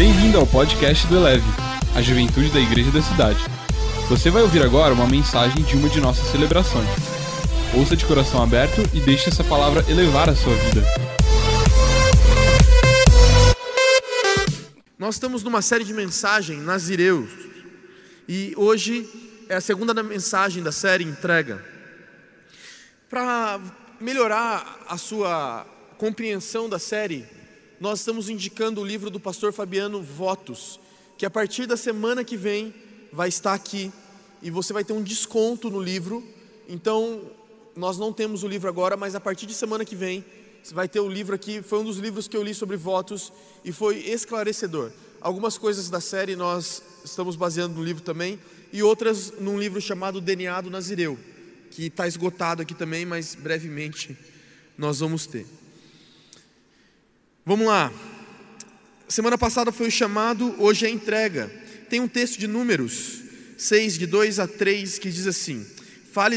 Bem-vindo ao podcast do Eleve, a juventude da igreja da cidade. Você vai ouvir agora uma mensagem de uma de nossas celebrações. Ouça de coração aberto e deixe essa palavra elevar a sua vida. Nós estamos numa série de mensagens Nazireus e hoje é a segunda mensagem da série Entrega. Para melhorar a sua compreensão da série, nós estamos indicando o livro do pastor Fabiano Votos, que a partir da semana que vem vai estar aqui e você vai ter um desconto no livro. Então, nós não temos o livro agora, mas a partir de semana que vem você vai ter o livro aqui. Foi um dos livros que eu li sobre votos e foi esclarecedor. Algumas coisas da série nós estamos baseando no livro também e outras num livro chamado DNA do Nazireu, que está esgotado aqui também, mas brevemente nós vamos ter. Vamos lá. Semana passada foi o chamado, hoje é a entrega. Tem um texto de Números 6, de 2 a 3, que diz assim: fale,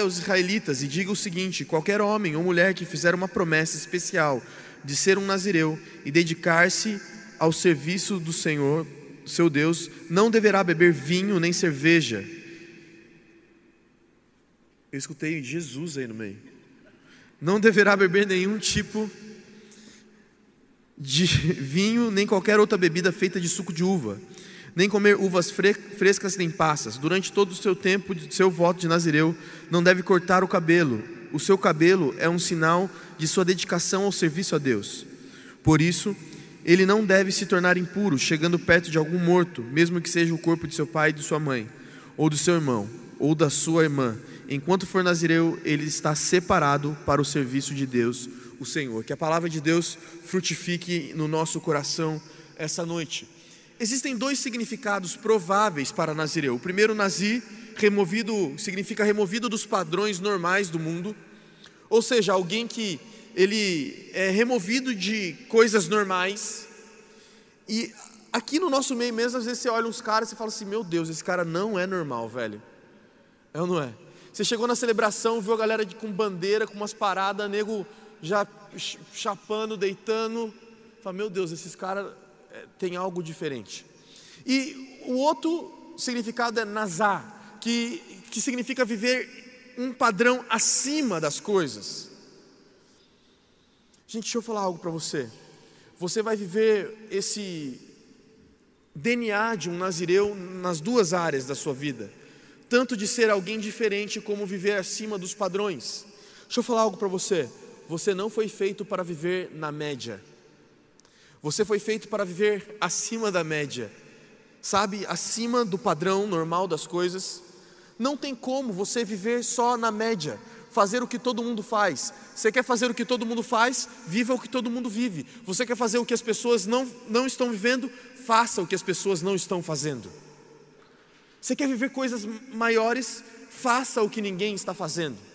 aos israelitas e diga o seguinte: qualquer homem ou mulher que fizer uma promessa especial de ser um nazireu e dedicar-se ao serviço do Senhor, seu Deus, não deverá beber vinho nem cerveja. Eu escutei Jesus aí no meio. Não deverá beber nenhum tipo de vinho, nem qualquer outra bebida feita de suco de uva, nem comer uvas frescas nem passas. Durante todo o seu tempo de seu voto de Nazireu, não deve cortar o cabelo. O seu cabelo é um sinal de sua dedicação ao serviço a Deus. Por isso, ele não deve se tornar impuro, chegando perto de algum morto, mesmo que seja o corpo de seu pai de sua mãe, ou do seu irmão, ou da sua irmã. Enquanto for nazireu, ele está separado para o serviço de Deus, o Senhor. Que a palavra de Deus frutifique no nosso coração essa noite. Existem dois significados prováveis para nazireu. O primeiro, nazir, removido, significa removido dos padrões normais do mundo, ou seja, alguém que ele é removido de coisas normais. E aqui no nosso meio mesmo, às vezes você olha uns caras e fala assim: Meu Deus, esse cara não é normal, velho. É ou não é? Você chegou na celebração, viu a galera com bandeira, com umas paradas, nego já chapando, deitando. Fala, meu Deus, esses caras é, têm algo diferente. E o outro significado é nazar, que, que significa viver um padrão acima das coisas. Gente, deixa eu falar algo para você. Você vai viver esse DNA de um nazireu nas duas áreas da sua vida, tanto de ser alguém diferente como viver acima dos padrões. Deixa eu falar algo para você. Você não foi feito para viver na média. Você foi feito para viver acima da média. Sabe, acima do padrão normal das coisas. Não tem como você viver só na média fazer o que todo mundo faz. Você quer fazer o que todo mundo faz? Viva o que todo mundo vive. Você quer fazer o que as pessoas não, não estão vivendo? Faça o que as pessoas não estão fazendo. Você quer viver coisas maiores? Faça o que ninguém está fazendo.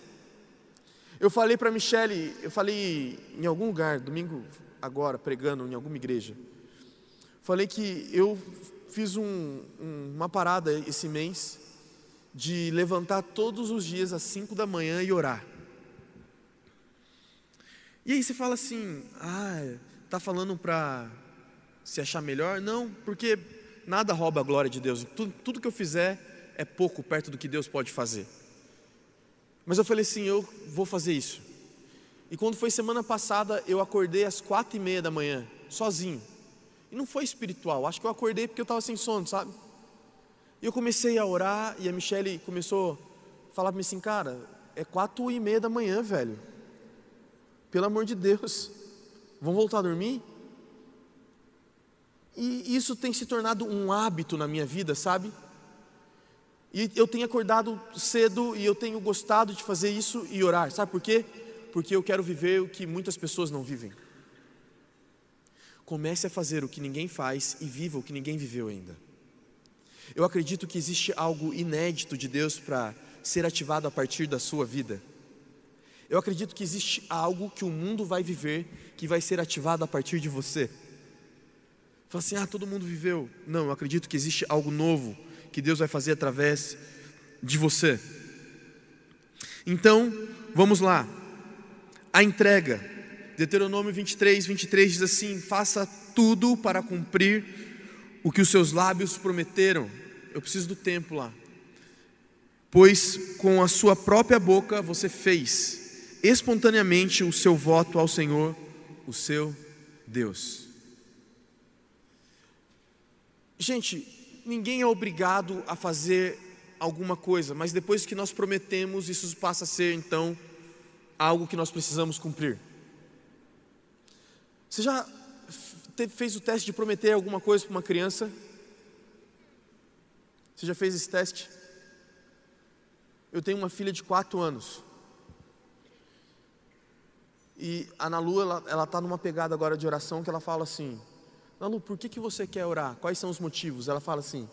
Eu falei para Michele, eu falei em algum lugar, domingo agora, pregando em alguma igreja. Falei que eu fiz um, um, uma parada esse mês de levantar todos os dias às 5 da manhã e orar. E aí você fala assim: ah, tá falando para se achar melhor? Não, porque nada rouba a glória de Deus. Tudo, tudo que eu fizer é pouco perto do que Deus pode fazer. Mas eu falei assim: eu vou fazer isso. E quando foi semana passada, eu acordei às quatro e meia da manhã, sozinho. E não foi espiritual, acho que eu acordei porque eu estava sem sono, sabe? E eu comecei a orar e a Michelle começou a falar para mim assim, cara, é quatro e meia da manhã, velho. Pelo amor de Deus, vamos voltar a dormir? E isso tem se tornado um hábito na minha vida, sabe? E eu tenho acordado cedo e eu tenho gostado de fazer isso e orar, sabe por quê? Porque eu quero viver o que muitas pessoas não vivem. Comece a fazer o que ninguém faz e viva o que ninguém viveu ainda. Eu acredito que existe algo inédito de Deus para ser ativado a partir da sua vida. Eu acredito que existe algo que o mundo vai viver que vai ser ativado a partir de você. Fala assim, ah, todo mundo viveu. Não, eu acredito que existe algo novo que Deus vai fazer através de você. Então, vamos lá. A entrega. Deuteronômio 23, 23 diz assim: Faça tudo para cumprir o que os seus lábios prometeram. Eu preciso do tempo lá. Pois com a sua própria boca você fez espontaneamente o seu voto ao Senhor, o seu Deus. Gente, ninguém é obrigado a fazer alguma coisa, mas depois que nós prometemos, isso passa a ser então algo que nós precisamos cumprir. Você já fez o teste de prometer alguma coisa para uma criança? Você já fez esse teste? Eu tenho uma filha de 4 anos. E a Nalu, ela está numa pegada agora de oração que ela fala assim: Nalu, por que, que você quer orar? Quais são os motivos? Ela fala assim: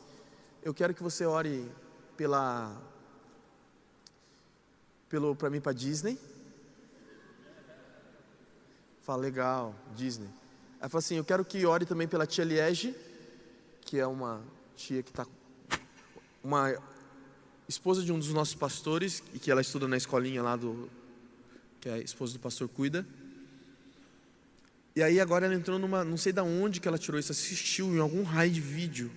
Eu quero que você ore pela pelo para mim para Disney. Fala legal, Disney. Ela fala assim: Eu quero que ore também pela tia Liege, que é uma tia que está uma esposa de um dos nossos pastores e que ela estuda na escolinha lá do que a esposa do pastor cuida. E aí agora ela entrou numa, não sei da onde que ela tirou isso, assistiu em algum raio de vídeo.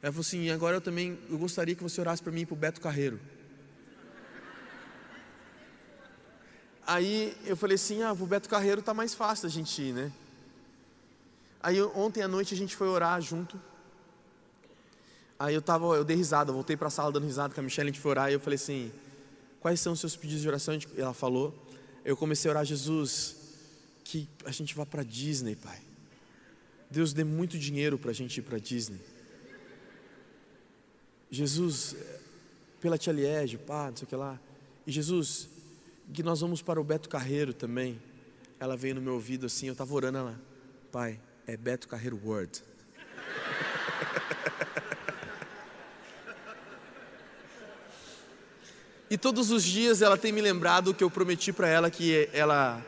Ela falou assim: agora eu também, eu gostaria que você orasse para mim e para o Beto Carreiro. Aí eu falei assim: ah, o Beto Carreiro tá mais fácil a gente ir, né? Aí ontem à noite a gente foi orar junto. Aí eu tava, eu dei risada, voltei para a sala dando risada com a Michelle, a gente foi orar e eu falei assim: Quais são os seus pedidos de oração? Ela falou. Eu comecei a orar, Jesus, que a gente vá para Disney, Pai. Deus dê muito dinheiro para a gente ir para Disney. Jesus, pela Tia Liege, pá, não sei o que lá. E Jesus, que nós vamos para o Beto Carreiro também. Ela veio no meu ouvido assim, eu estava orando ela, Pai, é Beto Carreiro Word. E todos os dias ela tem me lembrado que eu prometi para ela que ela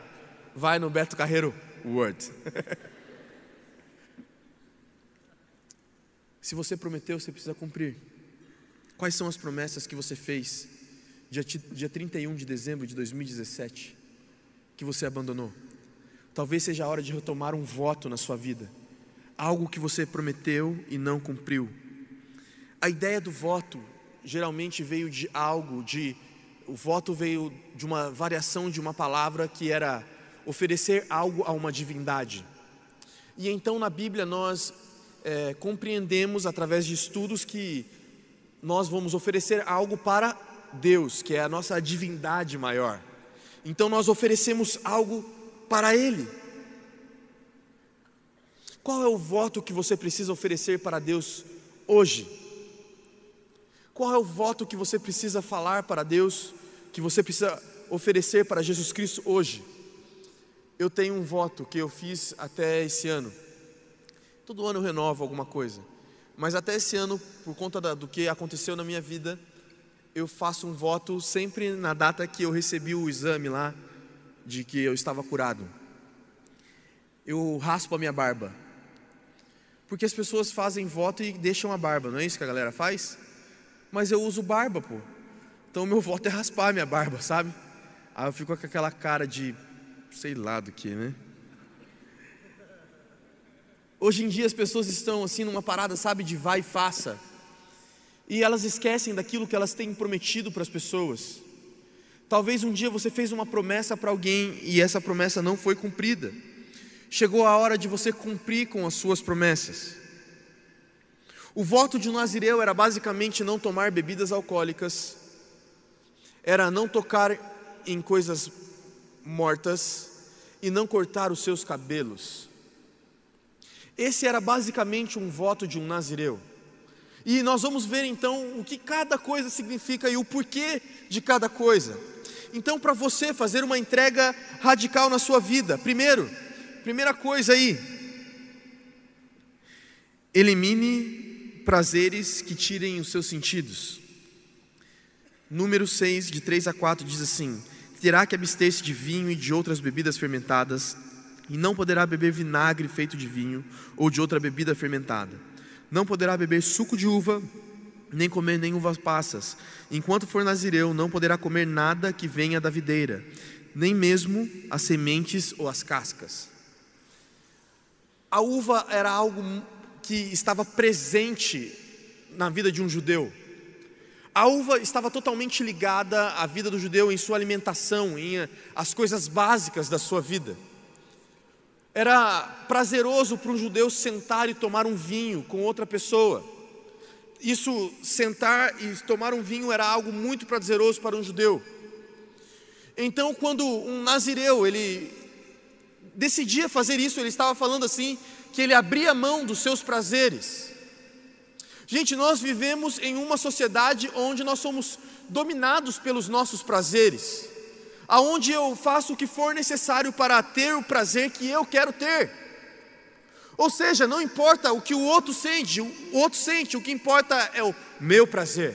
vai no Beto Carreiro Word. Se você prometeu, você precisa cumprir. Quais são as promessas que você fez dia, dia 31 de dezembro de 2017 que você abandonou? Talvez seja a hora de retomar um voto na sua vida, algo que você prometeu e não cumpriu. A ideia do voto geralmente veio de algo, de o voto veio de uma variação de uma palavra que era oferecer algo a uma divindade. E então na Bíblia nós é, compreendemos através de estudos que nós vamos oferecer algo para Deus, que é a nossa divindade maior. Então nós oferecemos algo para Ele. Qual é o voto que você precisa oferecer para Deus hoje? Qual é o voto que você precisa falar para Deus, que você precisa oferecer para Jesus Cristo hoje? Eu tenho um voto que eu fiz até esse ano. Todo ano eu renovo alguma coisa, mas até esse ano, por conta da, do que aconteceu na minha vida, eu faço um voto sempre na data que eu recebi o exame lá de que eu estava curado. Eu raspo a minha barba. Porque as pessoas fazem voto e deixam a barba, não é isso que a galera faz? mas eu uso barba, pô. Então meu voto é raspar minha barba, sabe? Aí eu fico com aquela cara de sei lá do que, né? Hoje em dia as pessoas estão assim numa parada, sabe, de vai e faça. E elas esquecem daquilo que elas têm prometido para as pessoas. Talvez um dia você fez uma promessa para alguém e essa promessa não foi cumprida. Chegou a hora de você cumprir com as suas promessas. O voto de Nazireu era basicamente não tomar bebidas alcoólicas, era não tocar em coisas mortas e não cortar os seus cabelos. Esse era basicamente um voto de um Nazireu. E nós vamos ver então o que cada coisa significa e o porquê de cada coisa. Então, para você fazer uma entrega radical na sua vida, primeiro, primeira coisa aí, elimine prazeres que tirem os seus sentidos. Número 6, de 3 a 4, diz assim: Terá que abster-se de vinho e de outras bebidas fermentadas, e não poderá beber vinagre feito de vinho ou de outra bebida fermentada. Não poderá beber suco de uva, nem comer nem uvas passas. Enquanto for nazireu, não poderá comer nada que venha da videira. nem mesmo as sementes ou as cascas. A uva era algo que estava presente na vida de um judeu. A uva estava totalmente ligada à vida do judeu em sua alimentação, em eh, as coisas básicas da sua vida. Era prazeroso para um judeu sentar e tomar um vinho com outra pessoa. Isso, sentar e tomar um vinho era algo muito prazeroso para um judeu. Então, quando um nazireu, ele decidia fazer isso, ele estava falando assim, que ele abria mão dos seus prazeres. Gente, nós vivemos em uma sociedade onde nós somos dominados pelos nossos prazeres, aonde eu faço o que for necessário para ter o prazer que eu quero ter. Ou seja, não importa o que o outro sente, o outro sente, o que importa é o meu prazer.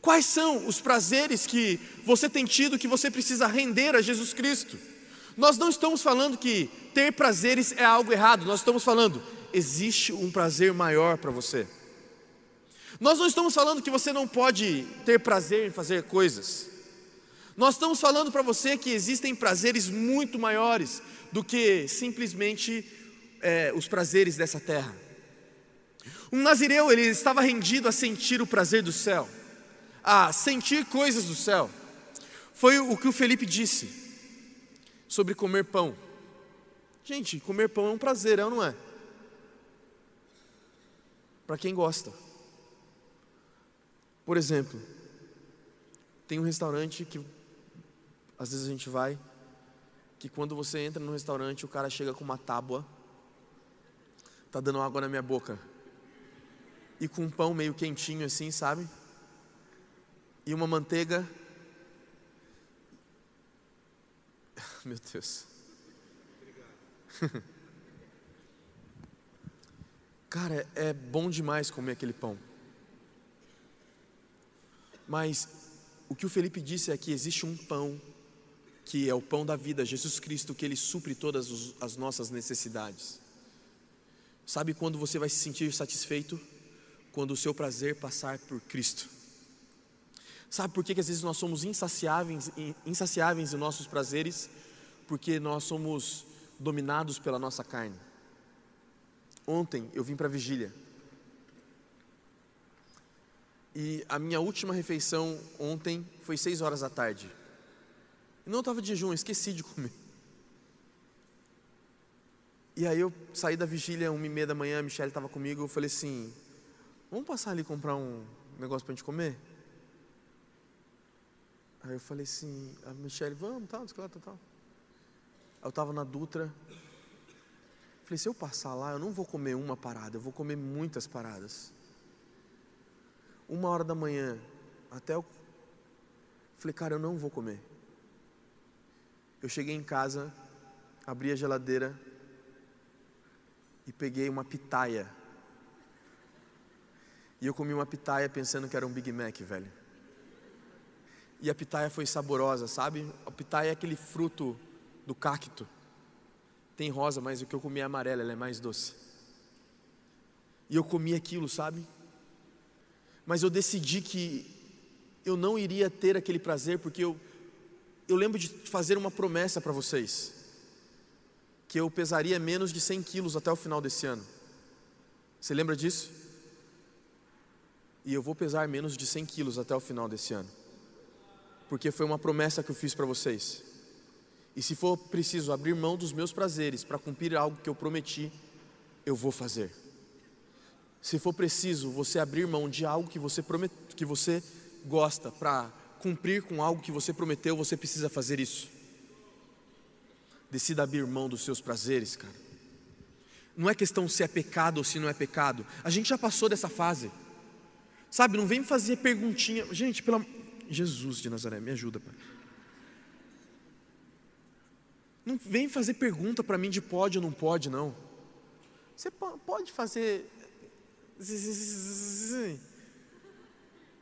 Quais são os prazeres que você tem tido que você precisa render a Jesus Cristo? Nós não estamos falando que ter prazeres é algo errado, nós estamos falando, existe um prazer maior para você. Nós não estamos falando que você não pode ter prazer em fazer coisas. Nós estamos falando para você que existem prazeres muito maiores do que simplesmente é, os prazeres dessa terra. Um nazireu, ele estava rendido a sentir o prazer do céu, a sentir coisas do céu. Foi o que o Felipe disse sobre comer pão. Gente, comer pão é um prazer, é não é? Para quem gosta. Por exemplo, tem um restaurante que às vezes a gente vai, que quando você entra no restaurante, o cara chega com uma tábua, tá dando água na minha boca, e com um pão meio quentinho assim, sabe? E uma manteiga Meu Deus. Cara, é bom demais comer aquele pão. Mas o que o Felipe disse é que existe um pão que é o pão da vida, Jesus Cristo, que ele supre todas as nossas necessidades. Sabe quando você vai se sentir satisfeito? Quando o seu prazer passar por Cristo. Sabe por que, que às vezes nós somos insaciáveis, insaciáveis em nossos prazeres? porque nós somos dominados pela nossa carne. Ontem eu vim para a vigília. E a minha última refeição ontem foi seis horas da tarde. Eu não estava de jejum, esqueci de comer. E aí eu saí da vigília, uma e meia da manhã, a Michelle estava comigo, eu falei assim, vamos passar ali comprar um negócio para a gente comer? Aí eu falei assim, a Michelle, vamos, tal, tal, tal, tal. Eu estava na Dutra. Falei, se eu passar lá, eu não vou comer uma parada, eu vou comer muitas paradas. Uma hora da manhã, até eu. Falei, cara, eu não vou comer. Eu cheguei em casa, abri a geladeira e peguei uma pitaia. E eu comi uma pitaia pensando que era um Big Mac, velho. E a pitaia foi saborosa, sabe? A pitaia é aquele fruto do cacto. Tem rosa, mas o que eu comi é amarela, ela é mais doce. E eu comi aquilo, sabe? Mas eu decidi que eu não iria ter aquele prazer, porque eu, eu lembro de fazer uma promessa para vocês, que eu pesaria menos de 100 quilos até o final desse ano. Você lembra disso? E eu vou pesar menos de 100 quilos até o final desse ano, porque foi uma promessa que eu fiz para vocês. E se for preciso abrir mão dos meus prazeres para cumprir algo que eu prometi, eu vou fazer. Se for preciso você abrir mão de algo que você, promet, que você gosta para cumprir com algo que você prometeu, você precisa fazer isso. Decida abrir mão dos seus prazeres, cara. Não é questão se é pecado ou se não é pecado. A gente já passou dessa fase. Sabe, não vem fazer perguntinha. Gente, pela Jesus de Nazaré, me ajuda, pai. Não vem fazer pergunta para mim de pode ou não pode, não. Você pode fazer.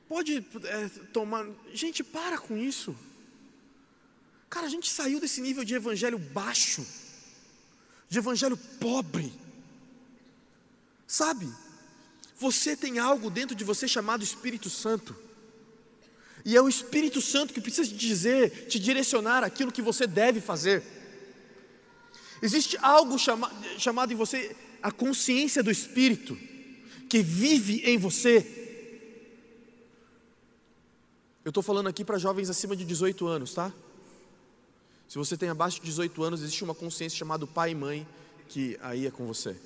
Pode é, tomar. Gente, para com isso. Cara, a gente saiu desse nível de evangelho baixo, de evangelho pobre. Sabe? Você tem algo dentro de você chamado Espírito Santo. E é o Espírito Santo que precisa te dizer, te direcionar aquilo que você deve fazer. Existe algo chama, chamado em você a consciência do Espírito, que vive em você. Eu estou falando aqui para jovens acima de 18 anos, tá? Se você tem abaixo de 18 anos, existe uma consciência chamada pai e mãe, que aí é com você.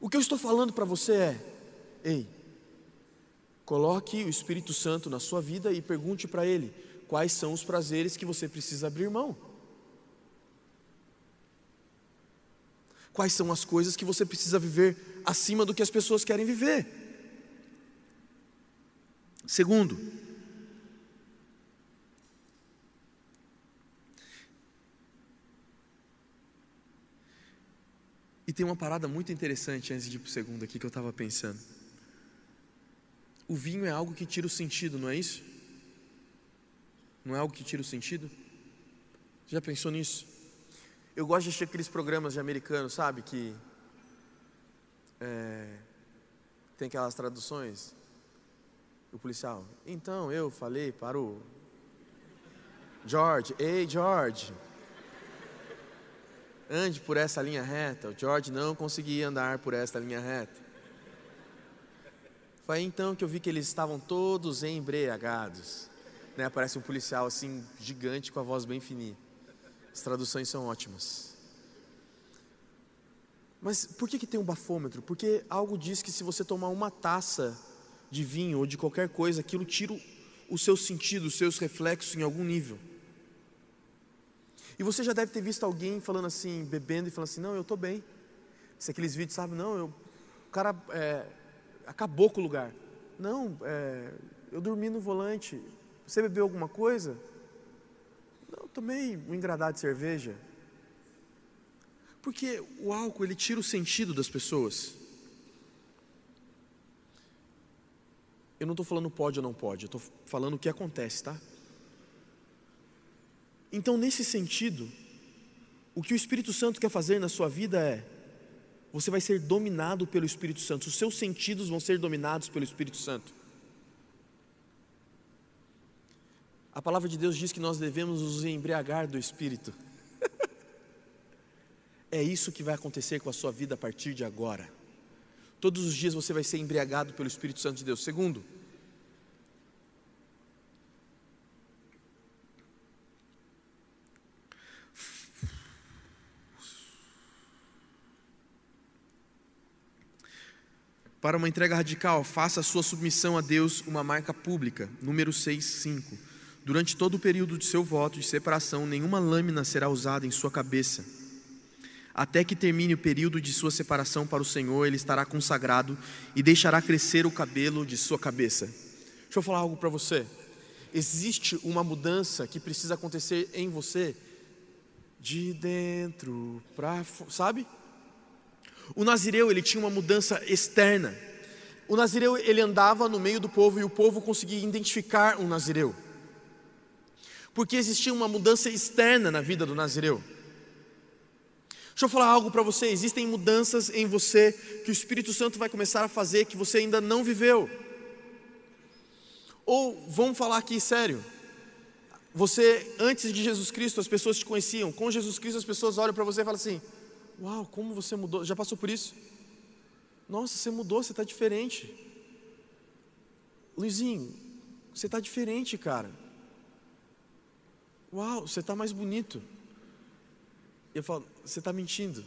O que eu estou falando para você é: ei, coloque o Espírito Santo na sua vida e pergunte para ele quais são os prazeres que você precisa abrir mão. Quais são as coisas que você precisa viver acima do que as pessoas querem viver? Segundo, E tem uma parada muito interessante antes de ir para o segundo aqui que eu estava pensando. O vinho é algo que tira o sentido, não é isso? Não é algo que tira o sentido? Já pensou nisso? Eu gosto de assistir aqueles programas de americanos, sabe? Que é, tem aquelas traduções. O policial, então eu falei para o George, ei George, ande por essa linha reta. O George não conseguia andar por essa linha reta. Foi então que eu vi que eles estavam todos embriagados. Né? Aparece um policial assim, gigante, com a voz bem fininha. As traduções são ótimas. Mas por que, que tem um bafômetro? Porque algo diz que se você tomar uma taça de vinho ou de qualquer coisa, aquilo tira o seu sentido, os seus reflexos em algum nível. E você já deve ter visto alguém falando assim, bebendo e falando assim: não, eu estou bem. Se aqueles vídeos, sabe, não, eu, o cara é, acabou com o lugar. Não, é, eu dormi no volante. Você bebeu alguma coisa? Não, tomei um engradado de cerveja. Porque o álcool, ele tira o sentido das pessoas. Eu não estou falando pode ou não pode, eu estou falando o que acontece, tá? Então, nesse sentido, o que o Espírito Santo quer fazer na sua vida é: você vai ser dominado pelo Espírito Santo, os seus sentidos vão ser dominados pelo Espírito Santo. A palavra de Deus diz que nós devemos nos embriagar do Espírito. é isso que vai acontecer com a sua vida a partir de agora. Todos os dias você vai ser embriagado pelo Espírito Santo de Deus. Segundo, Para uma entrega radical, faça a sua submissão a Deus uma marca pública. Número 6, 5. Durante todo o período de seu voto de separação, nenhuma lâmina será usada em sua cabeça. Até que termine o período de sua separação para o Senhor, ele estará consagrado e deixará crescer o cabelo de sua cabeça. Deixa eu falar algo para você. Existe uma mudança que precisa acontecer em você de dentro para, sabe? O nazireu, ele tinha uma mudança externa. O nazireu, ele andava no meio do povo e o povo conseguia identificar um nazireu. Porque existia uma mudança externa na vida do nazireu. Deixa eu falar algo para você: existem mudanças em você que o Espírito Santo vai começar a fazer que você ainda não viveu. Ou vamos falar aqui sério. Você, antes de Jesus Cristo, as pessoas te conheciam. Com Jesus Cristo, as pessoas olham para você e falam assim: Uau, como você mudou? Já passou por isso? Nossa, você mudou, você está diferente. Luizinho, você está diferente, cara. Uau, você está mais bonito. Eu falo, você está mentindo.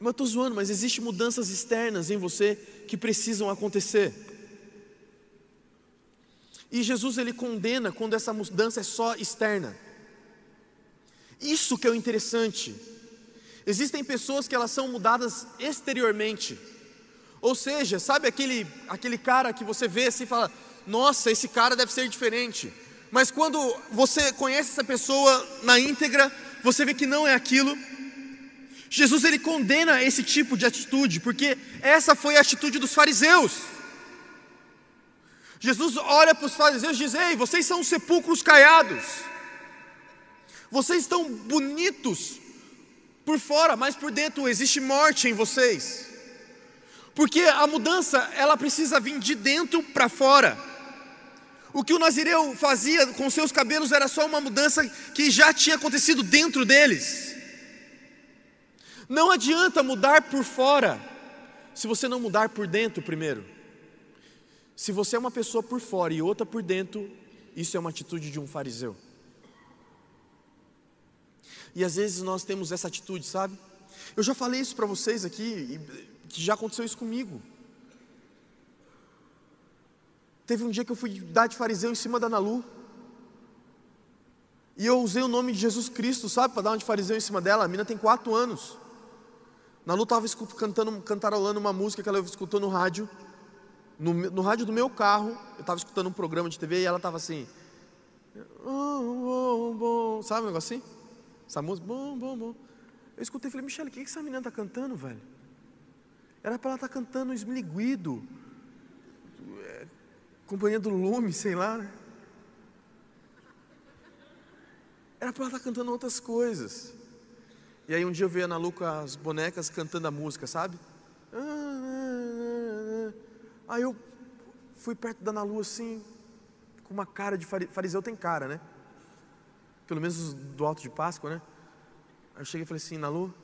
Mas eu estou zoando, mas existem mudanças externas em você que precisam acontecer. E Jesus ele condena quando essa mudança é só externa. Isso que é o interessante. Existem pessoas que elas são mudadas exteriormente. Ou seja, sabe aquele, aquele cara que você vê assim e fala: Nossa, esse cara deve ser diferente. Mas quando você conhece essa pessoa na íntegra, você vê que não é aquilo. Jesus ele condena esse tipo de atitude, porque essa foi a atitude dos fariseus. Jesus olha para os fariseus e diz: Ei, vocês são sepulcros caiados, vocês estão bonitos, por fora, mas por dentro existe morte em vocês. Porque a mudança, ela precisa vir de dentro para fora. O que o nazireu fazia com seus cabelos era só uma mudança que já tinha acontecido dentro deles. Não adianta mudar por fora, se você não mudar por dentro primeiro. Se você é uma pessoa por fora e outra por dentro, isso é uma atitude de um fariseu. E às vezes nós temos essa atitude, sabe? Eu já falei isso para vocês aqui, que já aconteceu isso comigo. Teve um dia que eu fui dar de fariseu em cima da Nalu. E eu usei o nome de Jesus Cristo, sabe, para dar uma de fariseu em cima dela. A mina tem quatro anos. Nalu estava cantando, cantarolando uma música que ela escutou no rádio. No, no rádio do meu carro, eu estava escutando um programa de TV e ela estava assim. Bom, bom. Sabe um negócio assim? Essa música, bom, bom, bom. Eu escutei e falei, Michele, o que, que essa menina está cantando, velho? Era para ela estar tá cantando esmiliguido, companhia do lume, sei lá, né? Era para ela estar tá cantando outras coisas. E aí um dia eu vi a Ana Lu com as bonecas cantando a música, sabe? Aí eu fui perto da Ana Lu assim, com uma cara de fariseu tem cara, né? Pelo menos do alto de Páscoa, né? Aí eu cheguei e falei assim, Nalu,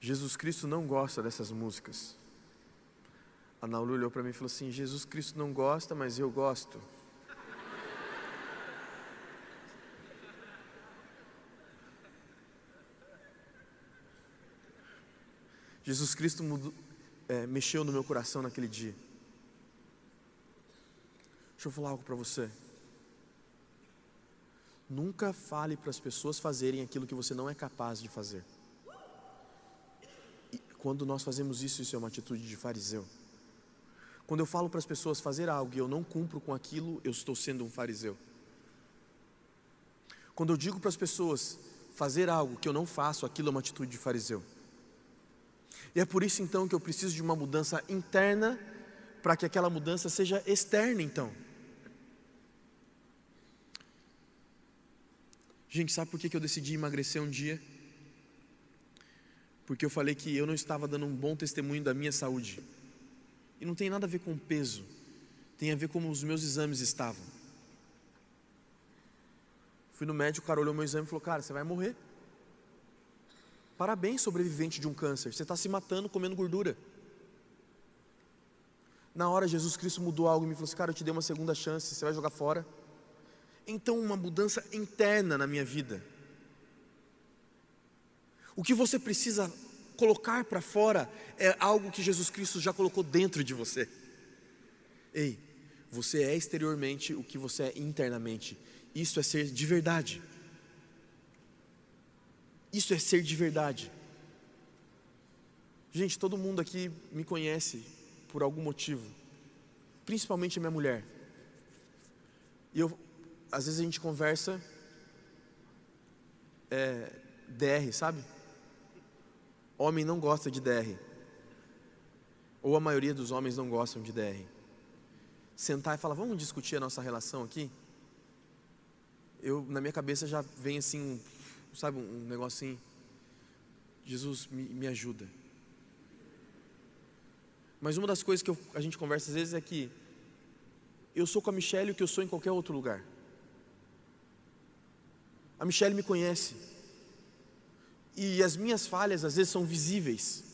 Jesus Cristo não gosta dessas músicas. A Nalu olhou para mim e falou assim: Jesus Cristo não gosta, mas eu gosto. Jesus Cristo mudou, é, mexeu no meu coração naquele dia. Deixa eu falar algo para você. Nunca fale para as pessoas fazerem aquilo que você não é capaz de fazer. E quando nós fazemos isso, isso é uma atitude de fariseu. Quando eu falo para as pessoas fazer algo e eu não cumpro com aquilo, eu estou sendo um fariseu. Quando eu digo para as pessoas fazer algo que eu não faço, aquilo é uma atitude de fariseu. E é por isso então que eu preciso de uma mudança interna para que aquela mudança seja externa então. Gente, sabe por que eu decidi emagrecer um dia? Porque eu falei que eu não estava dando um bom testemunho da minha saúde. E não tem nada a ver com peso, tem a ver com como os meus exames estavam. Fui no médico, o cara olhou meu exame e falou: Cara, você vai morrer. Parabéns, sobrevivente de um câncer. Você está se matando comendo gordura. Na hora, Jesus Cristo mudou algo e me falou assim: Cara, eu te dei uma segunda chance, você vai jogar fora então uma mudança interna na minha vida. O que você precisa colocar para fora é algo que Jesus Cristo já colocou dentro de você. Ei, você é exteriormente o que você é internamente. Isso é ser de verdade. Isso é ser de verdade. Gente, todo mundo aqui me conhece por algum motivo, principalmente a minha mulher. E eu às vezes a gente conversa é, DR, sabe? Homem não gosta de DR. Ou a maioria dos homens não gostam de DR. Sentar e falar, vamos discutir a nossa relação aqui? Eu, na minha cabeça já vem assim, sabe, um negocinho. Jesus, me, me ajuda. Mas uma das coisas que eu, a gente conversa às vezes é que eu sou com a Michelle o que eu sou em qualquer outro lugar. A Michelle me conhece. E as minhas falhas às vezes são visíveis.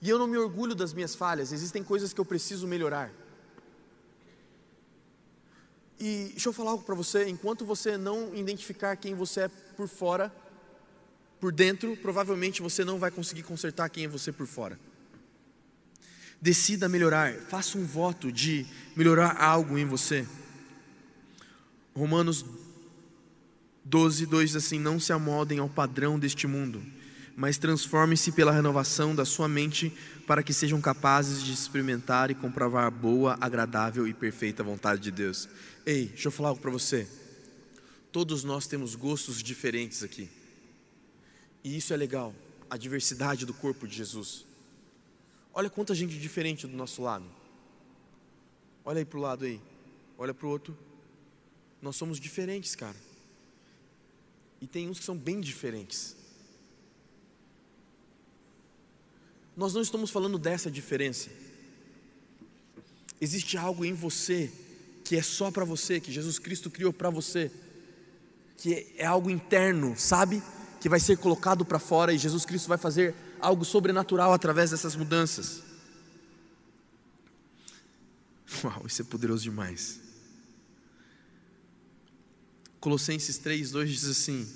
E eu não me orgulho das minhas falhas, existem coisas que eu preciso melhorar. E deixa eu falar algo para você: enquanto você não identificar quem você é por fora, por dentro, provavelmente você não vai conseguir consertar quem é você por fora. Decida melhorar, faça um voto de melhorar algo em você. Romanos 12, 2 diz assim: Não se amoldem ao padrão deste mundo, mas transformem-se pela renovação da sua mente, para que sejam capazes de experimentar e comprovar a boa, agradável e perfeita vontade de Deus. Ei, deixa eu falar algo para você. Todos nós temos gostos diferentes aqui, e isso é legal, a diversidade do corpo de Jesus. Olha quanta gente diferente do nosso lado. Olha aí para o lado aí, olha para o outro. Nós somos diferentes, cara. E tem uns que são bem diferentes. nós não estamos falando dessa diferença. Existe algo em você que é só para você, que Jesus Cristo criou para você, que é algo interno, sabe? Que vai ser colocado para fora e Jesus Cristo vai fazer algo sobrenatural através dessas mudanças. Uau, isso é poderoso demais. Colossenses 3, 2 diz assim: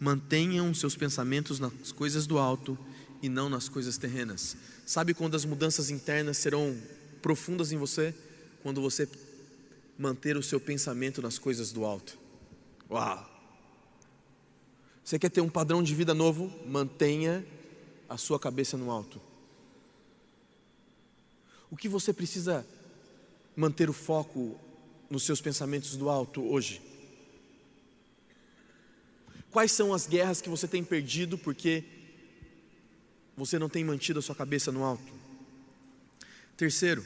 mantenham seus pensamentos nas coisas do alto e não nas coisas terrenas. Sabe quando as mudanças internas serão profundas em você? Quando você manter o seu pensamento nas coisas do alto. Uau! Você quer ter um padrão de vida novo? Mantenha a sua cabeça no alto. O que você precisa manter o foco nos seus pensamentos do alto hoje? Quais são as guerras que você tem perdido porque você não tem mantido a sua cabeça no alto? Terceiro,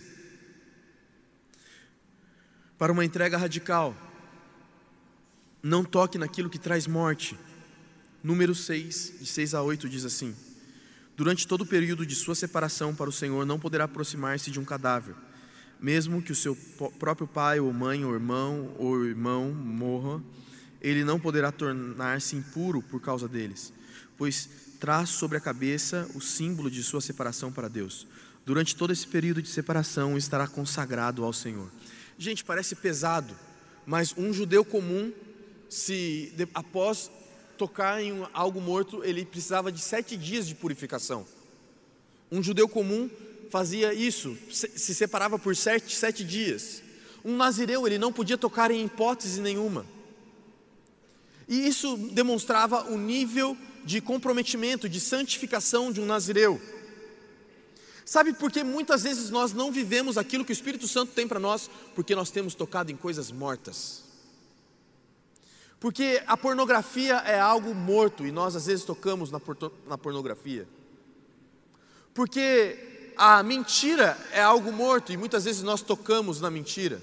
para uma entrega radical, não toque naquilo que traz morte. Número 6, de 6 a 8, diz assim: Durante todo o período de sua separação para o Senhor, não poderá aproximar-se de um cadáver, mesmo que o seu próprio pai, ou mãe, ou irmão, ou irmão morra ele não poderá tornar-se impuro por causa deles, pois traz sobre a cabeça o símbolo de sua separação para Deus. Durante todo esse período de separação estará consagrado ao Senhor. Gente, parece pesado, mas um judeu comum, se após tocar em algo morto, ele precisava de sete dias de purificação. Um judeu comum fazia isso, se separava por sete, sete dias. Um nazireu, ele não podia tocar em hipótese nenhuma. E isso demonstrava o nível de comprometimento, de santificação de um nazireu. Sabe por que muitas vezes nós não vivemos aquilo que o Espírito Santo tem para nós? Porque nós temos tocado em coisas mortas. Porque a pornografia é algo morto e nós às vezes tocamos na, na pornografia. Porque a mentira é algo morto e muitas vezes nós tocamos na mentira.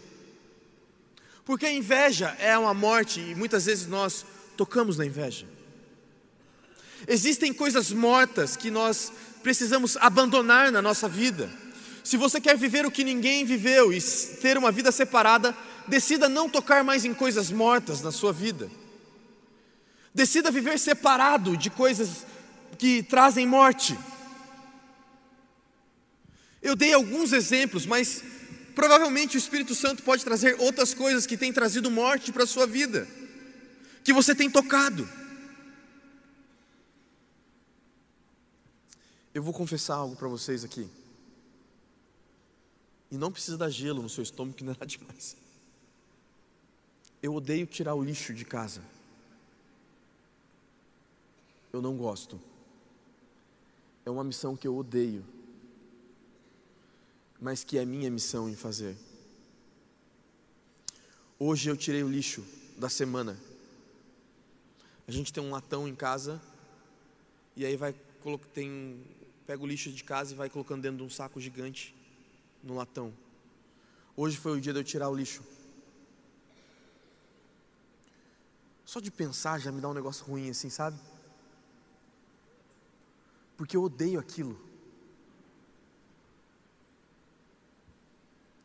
Porque a inveja é uma morte e muitas vezes nós tocamos na inveja. Existem coisas mortas que nós precisamos abandonar na nossa vida. Se você quer viver o que ninguém viveu e ter uma vida separada, decida não tocar mais em coisas mortas na sua vida. Decida viver separado de coisas que trazem morte. Eu dei alguns exemplos, mas Provavelmente o Espírito Santo pode trazer outras coisas que têm trazido morte para a sua vida, que você tem tocado. Eu vou confessar algo para vocês aqui. E não precisa dar gelo no seu estômago, que não é demais. Eu odeio tirar o lixo de casa. Eu não gosto. É uma missão que eu odeio mas que é minha missão em fazer. Hoje eu tirei o lixo da semana. A gente tem um latão em casa e aí vai tem pega o lixo de casa e vai colocando dentro de um saco gigante no latão. Hoje foi o dia de eu tirar o lixo. Só de pensar já me dá um negócio ruim assim, sabe? Porque eu odeio aquilo.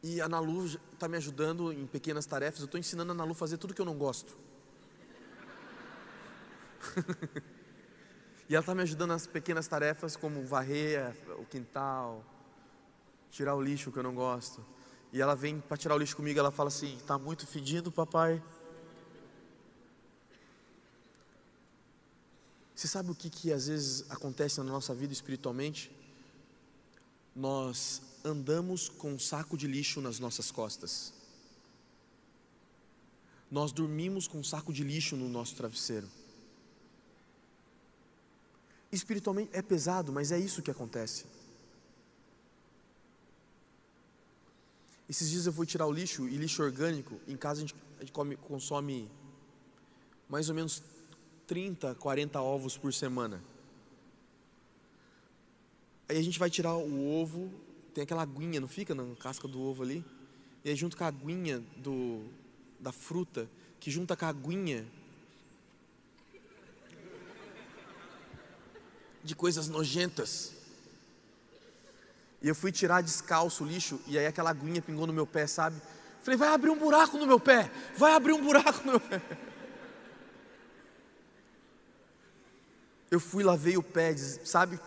E a Nalu está me ajudando em pequenas tarefas. Eu estou ensinando a Nalu a fazer tudo que eu não gosto. e ela está me ajudando nas pequenas tarefas, como varrer o quintal, tirar o lixo que eu não gosto. E ela vem para tirar o lixo comigo. Ela fala assim: Está muito fedido, papai. Você sabe o que, que às vezes acontece na nossa vida espiritualmente? Nós andamos com um saco de lixo nas nossas costas. Nós dormimos com um saco de lixo no nosso travesseiro. Espiritualmente é pesado, mas é isso que acontece. Esses dias eu fui tirar o lixo e lixo orgânico. Em casa a gente, a gente come, consome mais ou menos 30, 40 ovos por semana. Aí a gente vai tirar o ovo tem aquela aguinha, não fica na casca do ovo ali? E aí junto com a aguinha do, da fruta, que junta com a aguinha de coisas nojentas. E eu fui tirar descalço o lixo, e aí aquela aguinha pingou no meu pé, sabe? Falei, vai abrir um buraco no meu pé, vai abrir um buraco no meu pé. Eu fui, lavei o pé, sabe?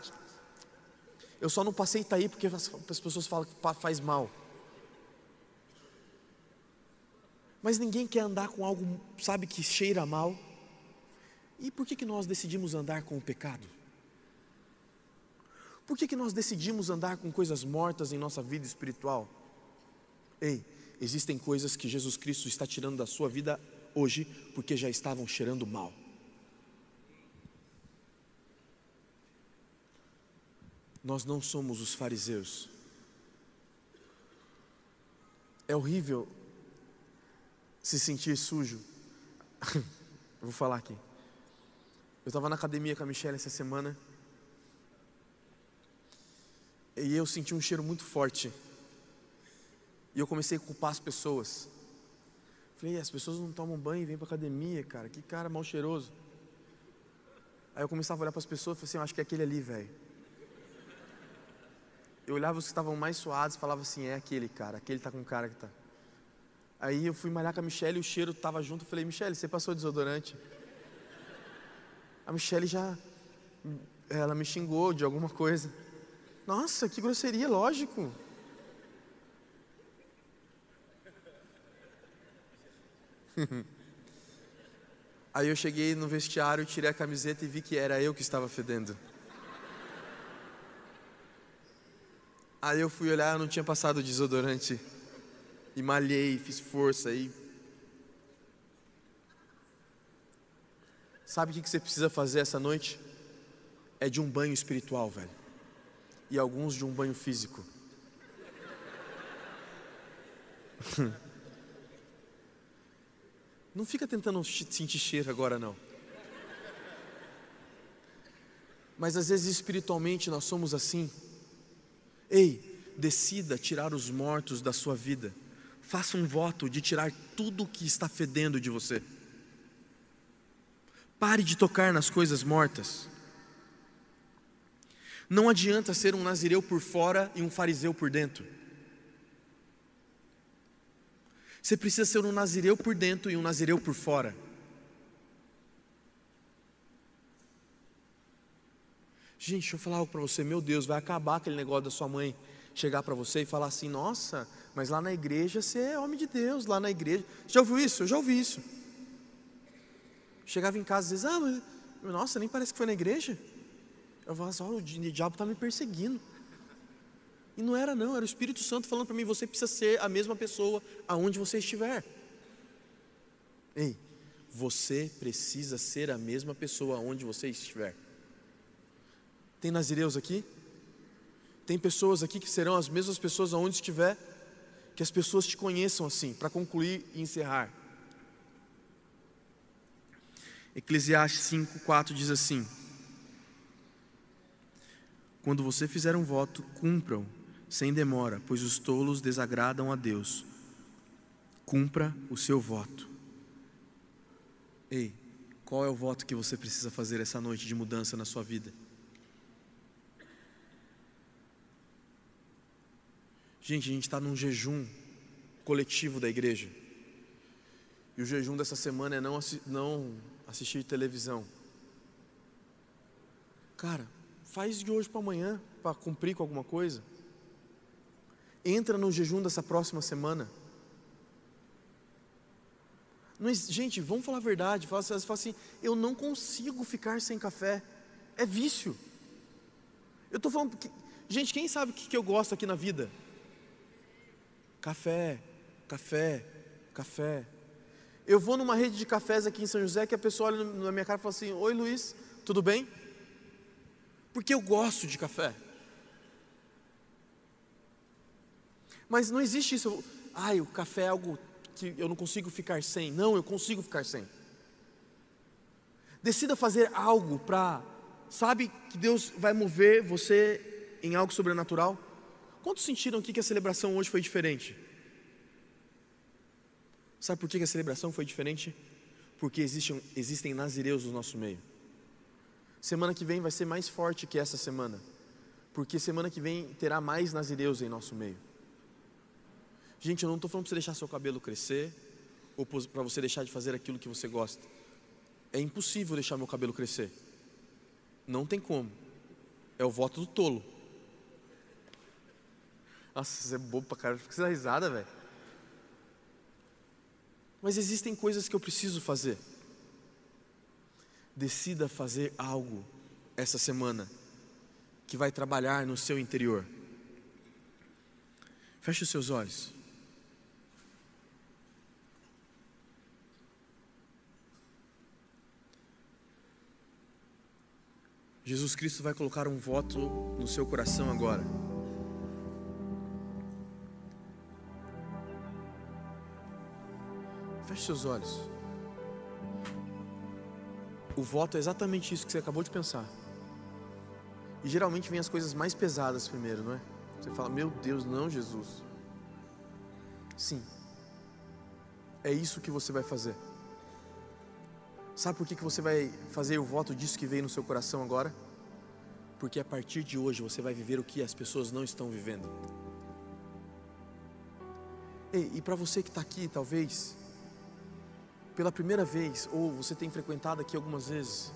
Eu só não passei Itaí porque as pessoas falam que faz mal. Mas ninguém quer andar com algo, sabe, que cheira mal. E por que, que nós decidimos andar com o pecado? Por que, que nós decidimos andar com coisas mortas em nossa vida espiritual? Ei, existem coisas que Jesus Cristo está tirando da sua vida hoje porque já estavam cheirando mal. Nós não somos os fariseus. É horrível se sentir sujo. Vou falar aqui. Eu estava na academia com a Michelle essa semana. E eu senti um cheiro muito forte. E eu comecei a culpar as pessoas. Falei, as pessoas não tomam banho e vêm para academia, cara. Que cara mal cheiroso. Aí eu começava a olhar para as pessoas e falei assim, eu acho que é aquele ali, velho. Eu olhava os que estavam mais suados e falava assim, é aquele cara, aquele tá com cara que tá. Aí eu fui malhar com a Michelle e o cheiro estava junto. Eu falei, Michelle, você passou desodorante? A Michelle já. Ela me xingou de alguma coisa. Nossa, que grosseria, lógico. Aí eu cheguei no vestiário, tirei a camiseta e vi que era eu que estava fedendo. Aí eu fui olhar, eu não tinha passado desodorante e malhei, fiz força e Sabe o que você precisa fazer essa noite? É de um banho espiritual, velho. E alguns de um banho físico. Não fica tentando sentir cheiro agora, não. Mas às vezes espiritualmente nós somos assim. Ei, decida tirar os mortos da sua vida. Faça um voto de tirar tudo que está fedendo de você. Pare de tocar nas coisas mortas. Não adianta ser um nazireu por fora e um fariseu por dentro. Você precisa ser um nazireu por dentro e um nazireu por fora. Gente, deixa eu falar algo para você. Meu Deus, vai acabar aquele negócio da sua mãe chegar para você e falar assim: Nossa, mas lá na igreja você é homem de Deus, lá na igreja. Já ouviu isso? Eu já ouvi isso. Chegava em casa e dizia: Ah, mas, nossa, nem parece que foi na igreja. Eu falava assim: oh, o diabo está me perseguindo. E não era, não, era o Espírito Santo falando para mim: Você precisa ser a mesma pessoa aonde você estiver. Ei, você precisa ser a mesma pessoa aonde você estiver. Tem nazireus aqui? Tem pessoas aqui que serão as mesmas pessoas aonde estiver, que as pessoas te conheçam assim, para concluir e encerrar. Eclesiastes 5:4 diz assim: Quando você fizer um voto, cumpram sem demora, pois os tolos desagradam a Deus. Cumpra o seu voto. Ei, qual é o voto que você precisa fazer essa noite de mudança na sua vida? Gente, a gente está num jejum coletivo da igreja. E o jejum dessa semana é não, não assistir televisão. Cara, faz de hoje para amanhã para cumprir com alguma coisa. Entra no jejum dessa próxima semana. Não, gente, vamos falar a verdade. Fala, fala assim, eu não consigo ficar sem café. É vício. Eu estou falando. Gente, quem sabe o que eu gosto aqui na vida? Café, café, café. Eu vou numa rede de cafés aqui em São José que a pessoa olha na minha cara e fala assim: Oi Luiz, tudo bem? Porque eu gosto de café. Mas não existe isso. Ai, o café é algo que eu não consigo ficar sem. Não, eu consigo ficar sem. Decida fazer algo para, sabe que Deus vai mover você em algo sobrenatural? Quantos sentiram aqui que a celebração hoje foi diferente? Sabe por que a celebração foi diferente? Porque existem, existem nazireus no nosso meio. Semana que vem vai ser mais forte que essa semana. Porque semana que vem terá mais nazireus em nosso meio. Gente, eu não estou falando para você deixar seu cabelo crescer ou para você deixar de fazer aquilo que você gosta. É impossível deixar meu cabelo crescer. Não tem como. É o voto do tolo. Nossa, você é bobo pra caralho. Fica risada, velho. Mas existem coisas que eu preciso fazer. Decida fazer algo essa semana que vai trabalhar no seu interior. Feche os seus olhos. Jesus Cristo vai colocar um voto no seu coração agora. Feche seus olhos. O voto é exatamente isso que você acabou de pensar. E geralmente vem as coisas mais pesadas primeiro, não é? Você fala, meu Deus, não, Jesus. Sim. É isso que você vai fazer. Sabe por que, que você vai fazer o voto disso que veio no seu coração agora? Porque a partir de hoje você vai viver o que as pessoas não estão vivendo. Ei, e para você que está aqui, talvez, pela primeira vez, ou você tem frequentado aqui algumas vezes,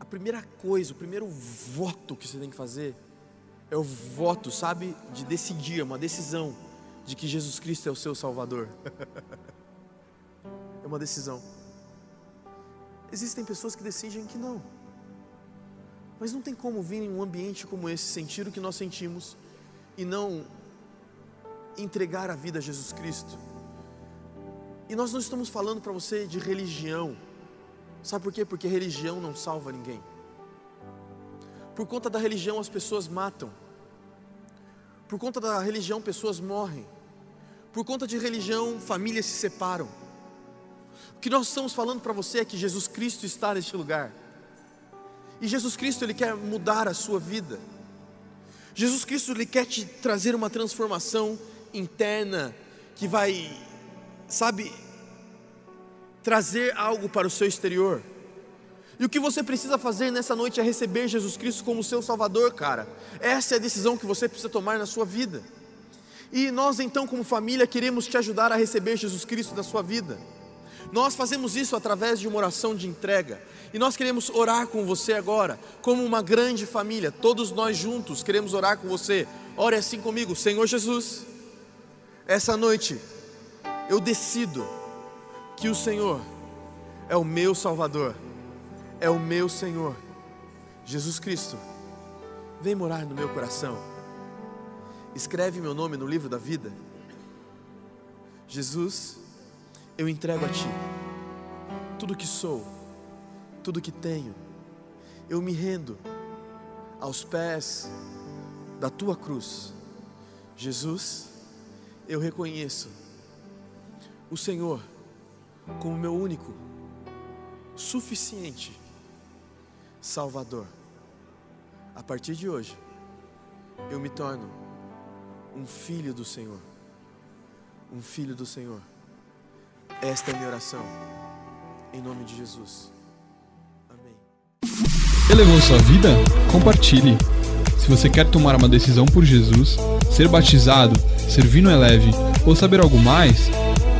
a primeira coisa, o primeiro voto que você tem que fazer é o voto, sabe, de decidir, uma decisão de que Jesus Cristo é o seu Salvador. é uma decisão. Existem pessoas que decidem que não. Mas não tem como vir em um ambiente como esse, sentir o que nós sentimos e não entregar a vida a Jesus Cristo. E nós não estamos falando para você de religião. Sabe por quê? Porque religião não salva ninguém. Por conta da religião as pessoas matam. Por conta da religião pessoas morrem. Por conta de religião famílias se separam. O que nós estamos falando para você é que Jesus Cristo está neste lugar. E Jesus Cristo ele quer mudar a sua vida. Jesus Cristo ele quer te trazer uma transformação interna que vai, sabe, trazer algo para o seu exterior. E o que você precisa fazer nessa noite é receber Jesus Cristo como seu Salvador, cara. Essa é a decisão que você precisa tomar na sua vida. E nós então, como família, queremos te ajudar a receber Jesus Cristo na sua vida. Nós fazemos isso através de uma oração de entrega. E nós queremos orar com você agora, como uma grande família. Todos nós juntos queremos orar com você. Ore assim comigo, Senhor Jesus. Essa noite eu decido que o Senhor é o meu Salvador, é o meu Senhor. Jesus Cristo, vem morar no meu coração. Escreve meu nome no livro da vida. Jesus, eu entrego a Ti tudo que sou, tudo que tenho. Eu me rendo aos pés da Tua cruz. Jesus, eu reconheço o Senhor como meu único, suficiente Salvador. A partir de hoje, eu me torno um filho do Senhor. Um filho do Senhor. Esta é a minha oração. Em nome de Jesus. Amém. Elevou sua vida? Compartilhe. Se você quer tomar uma decisão por Jesus, ser batizado, servir no Eleve ou saber algo mais,